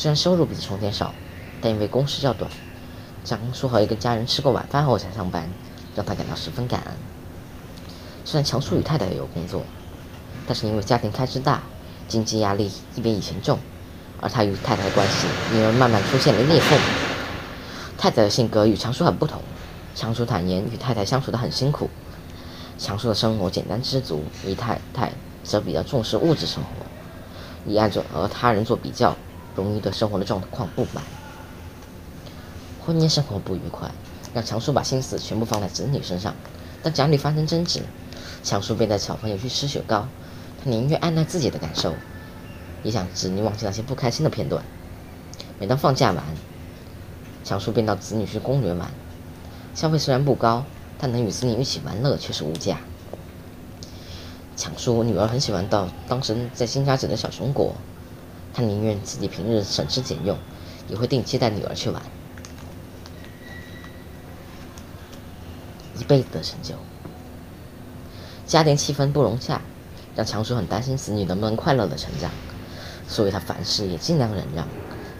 虽然收入比从前少，但因为工时较短，强叔和一个家人吃过晚饭后才上班，让他感到十分感恩。虽然强叔与太太也有工作，但是因为家庭开支大，经济压力一比以前重，而他与太太的关系因而慢慢出现了裂缝。太太的性格与强叔很不同，强叔坦言与太太相处的很辛苦。强叔的生活简单知足，而太太则比较重视物质生活，以爱做和他人做比较，容易对生活的状况不满。婚姻生活不愉快，让强叔把心思全部放在子女身上。当家里发生争执，强叔便带小朋友去吃雪糕，他宁愿按捺自己的感受，也想子女忘记那些不开心的片段。每当放假完，强叔便到子女去公园玩，消费虽然不高。但能与子女一起玩乐却是无价。强叔女儿很喜欢到当时在新家整的小熊果，他宁愿自己平日省吃俭用，也会定期带女儿去玩。一辈子的成就，家庭气氛不融洽，让强叔很担心子女能不能快乐的成长，所以他凡事也尽量忍让。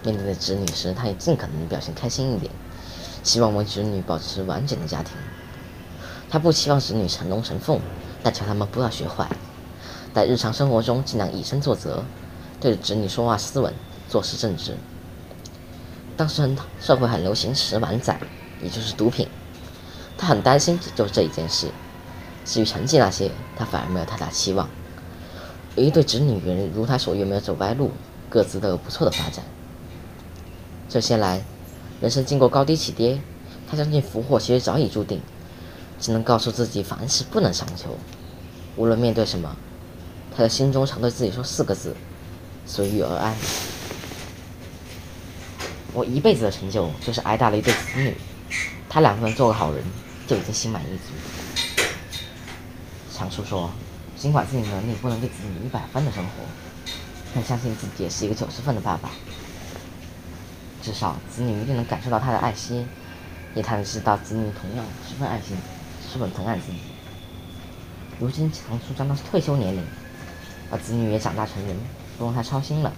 面对子女时，他也尽可能表现开心一点，希望为子女保持完整的家庭。他不期望子女成龙成凤，但求他们不要学坏，在日常生活中尽量以身作则，对着子女说话斯文，做事正直。当时很社会很流行食玩仔，也就是毒品，他很担心就是这一件事。至于成绩那些，他反而没有太大期望。有一对子女人如他所愿没有走歪路，各自都有不错的发展。这些来，人生经过高低起跌，他相信福祸其实早已注定。只能告诉自己凡事不能强求，无论面对什么，他的心中常对自己说四个字：随遇而安。我一辈子的成就就是挨打了一对子女，他两个人做个好人，就已经心满意足。强叔说，尽管自己能力不能给子女一百分的生活，但相信自己也是一个九十分的爸爸。至少子女一定能感受到他的爱心，也才能知道子女同样十分爱心。十分疼爱自己。如今强叔将到退休年龄，而子女也长大成人，不用他操心了。